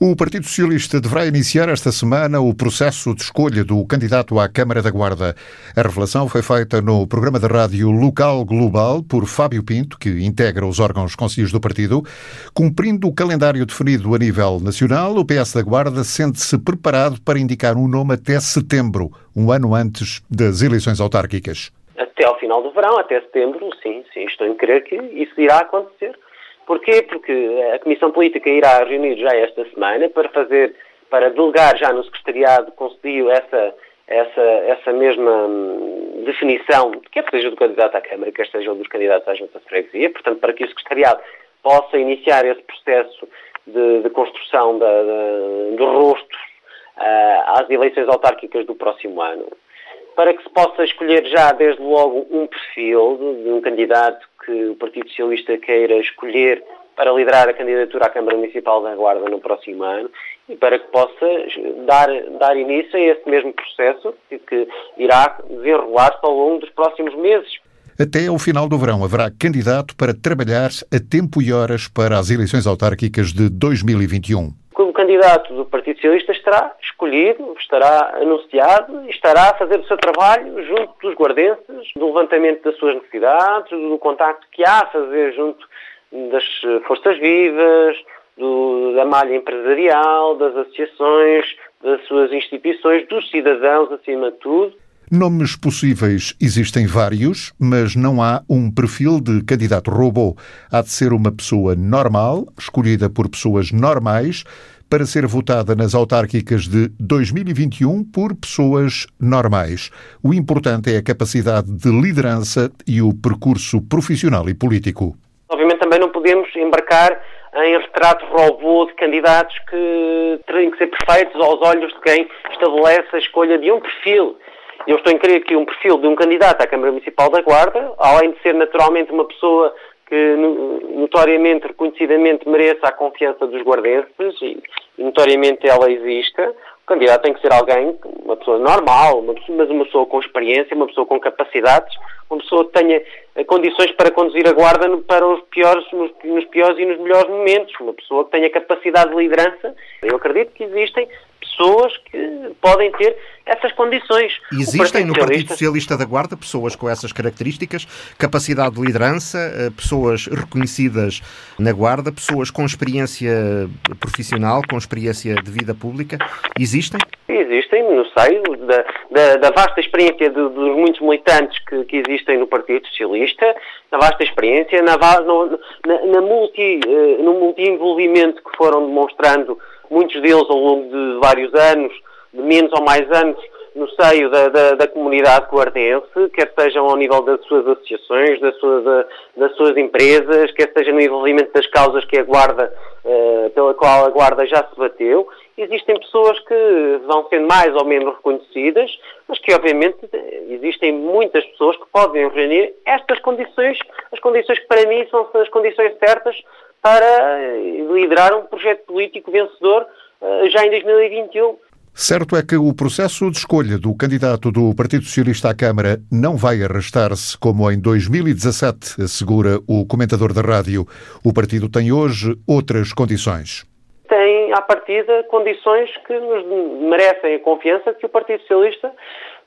O Partido Socialista deverá iniciar esta semana o processo de escolha do candidato à Câmara da Guarda. A revelação foi feita no programa de rádio Local Global por Fábio Pinto, que integra os órgãos conselhos do partido. Cumprindo o calendário definido a nível nacional, o PS da Guarda sente-se preparado para indicar um nome até setembro, um ano antes das eleições autárquicas. Até ao final do verão, até setembro, sim, sim, estou em crer que isso irá acontecer Porquê? Porque a Comissão Política irá reunir já esta semana para fazer, para delegar já no Secretariado concedido essa, essa, essa mesma hum, definição, quer seja do candidato à Câmara, quer seja dos candidatos à Junta de Freguesia, portanto, para que o Secretariado possa iniciar esse processo de, de construção da, da, do rosto uh, às eleições autárquicas do próximo ano, para que se possa escolher já desde logo um perfil de, de um candidato que o Partido Socialista queira escolher para liderar a candidatura à Câmara Municipal da Guarda no próximo ano e para que possa dar, dar início a esse mesmo processo que irá desenrolar-se ao longo dos próximos meses. Até ao final do verão haverá candidato para trabalhar a tempo e horas para as eleições autárquicas de 2021 o candidato do Partido Socialista estará escolhido, estará anunciado e estará a fazer o seu trabalho junto dos guardenses, do levantamento das suas necessidades, do contacto que há a fazer junto das forças vivas, do, da malha empresarial, das associações, das suas instituições, dos cidadãos, acima de tudo. Nomes possíveis existem vários, mas não há um perfil de candidato robô. Há de ser uma pessoa normal, escolhida por pessoas normais, para ser votada nas autárquicas de 2021 por pessoas normais. O importante é a capacidade de liderança e o percurso profissional e político. Obviamente também não podemos embarcar em retrato robô de candidatos que têm que ser perfeitos aos olhos de quem estabelece a escolha de um perfil eu estou em crer que um perfil de um candidato à Câmara Municipal da Guarda, além de ser naturalmente uma pessoa que notoriamente, reconhecidamente mereça a confiança dos guardenses e notoriamente ela exista, o candidato tem que ser alguém, uma pessoa normal, uma pessoa, mas uma pessoa com experiência, uma pessoa com capacidades, uma pessoa que tenha eh, condições para conduzir a guarda para os piores, nos, nos piores e nos melhores momentos, uma pessoa que tenha capacidade de liderança. Eu acredito que existem pessoas que podem ter essas condições. Existem no Partido Socialista da Guarda pessoas com essas características, capacidade de liderança, eh, pessoas reconhecidas na Guarda, pessoas com experiência profissional, com experiência de vida pública. Existem? Existem, no seio da, da, da vasta experiência de, dos muitos militantes que, que, existem no Partido Socialista, na vasta experiência, na, no, na, na multi, uh, no multi-envolvimento que foram demonstrando muitos deles ao longo de vários anos, de menos ou mais anos, no seio da, da, da comunidade guardense, quer sejam ao nível das suas associações, das suas, da, das suas empresas, quer seja no envolvimento das causas que a Guarda, uh, pela qual a Guarda já se bateu. Existem pessoas que vão sendo mais ou menos reconhecidas, mas que obviamente existem muitas pessoas que podem reunir estas condições, as condições que para mim são as condições certas para liderar um projeto político vencedor uh, já em 2021. Certo é que o processo de escolha do candidato do Partido Socialista à Câmara não vai arrastar-se como em 2017, assegura o comentador da rádio. O partido tem hoje outras condições. Tem, à partida, condições que nos merecem a confiança que o Partido Socialista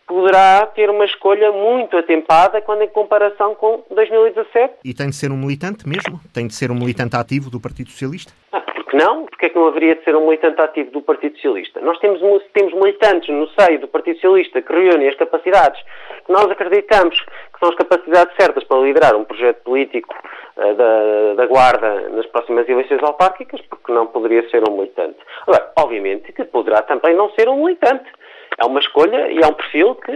poderá ter uma escolha muito atempada quando em comparação com 2017. E tem de ser um militante mesmo? Tem de ser um militante ativo do Partido Socialista? Ah, porque não? Porque é que não haveria de ser um militante ativo do Partido Socialista? Nós temos, temos militantes no seio do Partido Socialista que reúnem as capacidades que nós acreditamos que são as capacidades certas para liderar um projeto político uh, da, da Guarda nas próximas eleições autárquicas, porque não poderia ser um militante. Agora, obviamente que poderá também não ser um militante é uma escolha e é um perfil que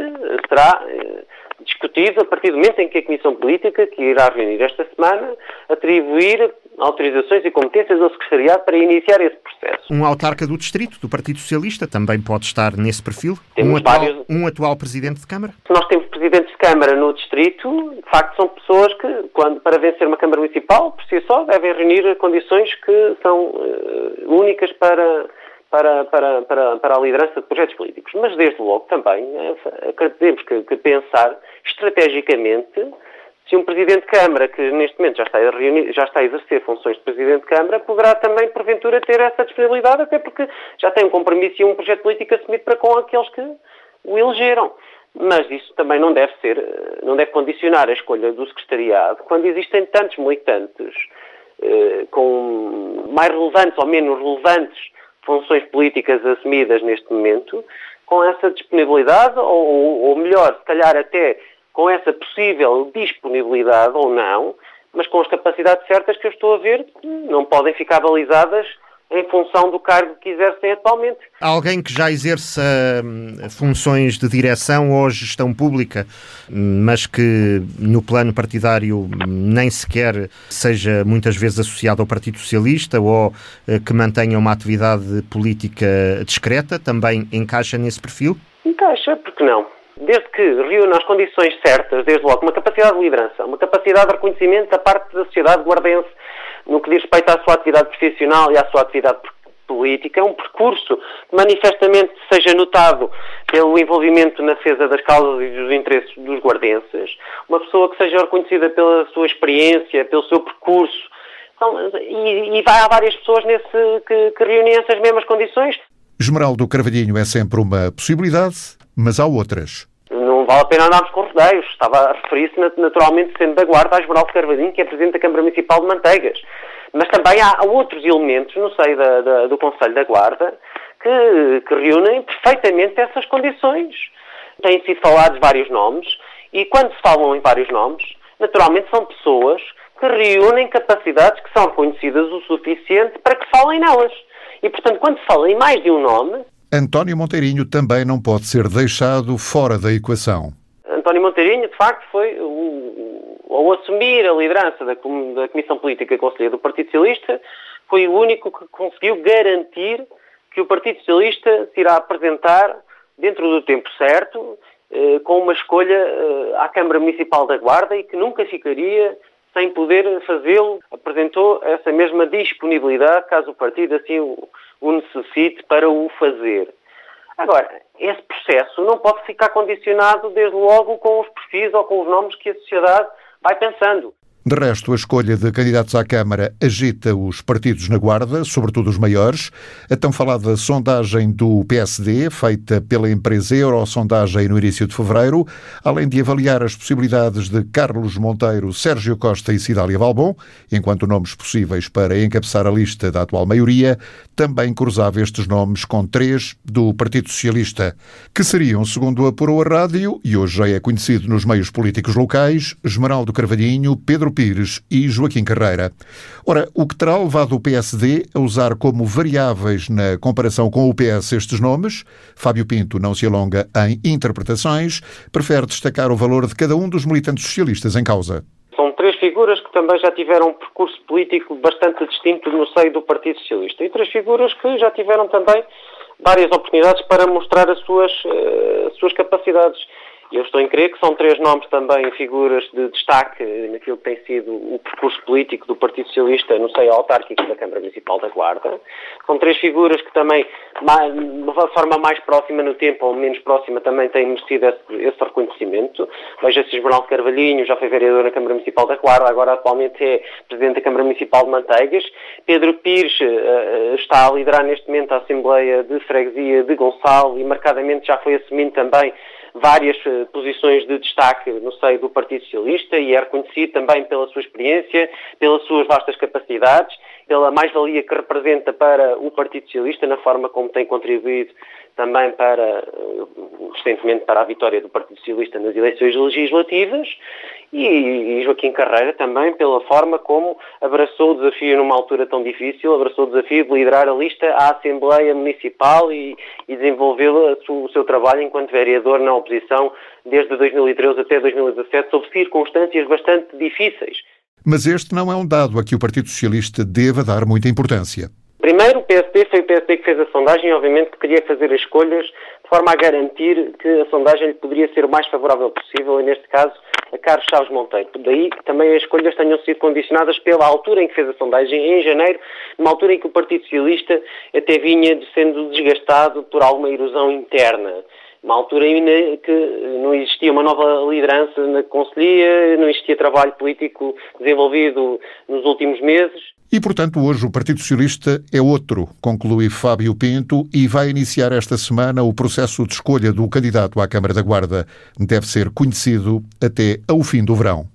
será eh, discutido a partir do momento em que a Comissão Política, que irá reunir esta semana, atribuir autorizações e competências ao Secretariado para iniciar esse processo. Um autarca do Distrito, do Partido Socialista, também pode estar nesse perfil? Um atual, vários... um atual Presidente de Câmara? Nós temos Presidentes de Câmara no Distrito, de facto são pessoas que, quando, para vencer uma Câmara Municipal, por si só, devem reunir condições que são uh, únicas para para, para, para, para a liderança de projetos políticos. Mas, desde logo, também é, temos que, que pensar estrategicamente se um Presidente de Câmara, que neste momento já está, a reunir, já está a exercer funções de Presidente de Câmara, poderá também, porventura, ter essa disponibilidade, até porque já tem um compromisso e um projeto político assumido para com aqueles que o elegeram. Mas isso também não deve ser, não deve condicionar a escolha do secretariado quando existem tantos militantes eh, com mais relevantes ou menos relevantes funções políticas assumidas neste momento, com essa disponibilidade, ou, ou melhor, se calhar até com essa possível disponibilidade ou não, mas com as capacidades certas que eu estou a ver, não podem ficar balizadas em função do cargo que exercem atualmente. Alguém que já exerça hum, funções de direção ou gestão pública, mas que no plano partidário nem sequer seja muitas vezes associado ao Partido Socialista ou eh, que mantenha uma atividade política discreta, também encaixa nesse perfil? Encaixa, porque não? Desde que reúna as condições certas, desde logo, uma capacidade de liderança, uma capacidade de reconhecimento da parte da sociedade guardense no que diz respeito à sua atividade profissional e à sua atividade política, é um percurso que manifestamente seja notado pelo envolvimento na defesa das causas e dos interesses dos guardenses, uma pessoa que seja reconhecida pela sua experiência, pelo seu percurso, então, e, e há várias pessoas nesse, que, que reúnem essas mesmas condições. Esmeraldo Carvalhinho é sempre uma possibilidade, mas há outras não vale a pena andarmos com rodeios. Estava a referir-se naturalmente sendo da guarda a Esmeraldo Carvalhinho, que é Presidente da Câmara Municipal de Manteigas. Mas também há outros elementos no seio da, da, do Conselho da Guarda que, que reúnem perfeitamente essas condições. Têm sido falados vários nomes e quando se falam em vários nomes, naturalmente são pessoas que reúnem capacidades que são reconhecidas o suficiente para que falem nelas. E, portanto, quando se fala em mais de um nome, António Monteirinho também não pode ser deixado fora da equação. António Monteirinho, de facto, foi o, ao assumir a liderança da, da Comissão Política Conselheira do Partido Socialista, foi o único que conseguiu garantir que o Partido Socialista se irá apresentar dentro do tempo certo, eh, com uma escolha eh, à Câmara Municipal da Guarda e que nunca ficaria sem poder fazê-lo. Apresentou essa mesma disponibilidade, caso o partido assim o, o necessite para o fazer. Agora, esse processo não pode ficar condicionado desde logo com os perfis ou com os nomes que a sociedade vai pensando. De resto, a escolha de candidatos à Câmara agita os partidos na Guarda, sobretudo os maiores. A tão falada sondagem do PSD, feita pela empresa Eurosondagem no início de fevereiro, além de avaliar as possibilidades de Carlos Monteiro, Sérgio Costa e Cidália Valbon, enquanto nomes possíveis para encabeçar a lista da atual maioria, também cruzava estes nomes com três do Partido Socialista, que seriam, segundo apurou a rádio, e hoje já é conhecido nos meios políticos locais, Esmeraldo Carvalhinho, Pedro Pires e Joaquim Carreira. Ora, o que terá levado o PSD a usar como variáveis na comparação com o PS estes nomes? Fábio Pinto não se alonga em interpretações, prefere destacar o valor de cada um dos militantes socialistas em causa. São três figuras que também já tiveram um percurso político bastante distinto no seio do Partido Socialista e três figuras que já tiveram também várias oportunidades para mostrar as suas, uh, as suas capacidades. Eu estou em crer que são três nomes também figuras de destaque naquilo que tem sido o percurso político do Partido Socialista no seio autárquico da Câmara Municipal da Guarda. São três figuras que também, de uma forma mais próxima no tempo ou menos próxima, também têm merecido esse, esse reconhecimento. Veja-se Esmeraldo Carvalhinho, já foi vereador na Câmara Municipal da Guarda, agora atualmente é Presidente da Câmara Municipal de Manteigas. Pedro Pires uh, está a liderar neste momento a Assembleia de Freguesia de Gonçalo e marcadamente já foi assumindo também várias uh, posições de destaque no seio do Partido Socialista e é reconhecido também pela sua experiência, pelas suas vastas capacidades, pela mais-valia que representa para o Partido Socialista na forma como tem contribuído também para, uh, recentemente, para a vitória do Partido Socialista nas eleições legislativas e, Joaquim Carreira também pela forma como abraçou o desafio numa altura tão difícil, abraçou o desafio de liderar a lista à Assembleia Municipal e, e desenvolveu o seu trabalho enquanto vereador na oposição desde 2013 até 2017, sob circunstâncias bastante difíceis. Mas este não é um dado a que o Partido Socialista deva dar muita importância. Primeiro, o PSD foi o PSD que fez a sondagem obviamente, que queria fazer as escolhas de forma a garantir que a sondagem lhe poderia ser o mais favorável possível, e neste caso, a Carlos Chaves Monteiro. Daí também as escolhas tenham sido condicionadas pela altura em que fez a sondagem, em janeiro, numa altura em que o Partido Socialista até vinha sendo desgastado por alguma erosão interna uma altura em que não existia uma nova liderança na Conselhia, não existia trabalho político desenvolvido nos últimos meses. E, portanto, hoje o Partido Socialista é outro, conclui Fábio Pinto, e vai iniciar esta semana o processo de escolha do candidato à Câmara da Guarda. Deve ser conhecido até ao fim do verão.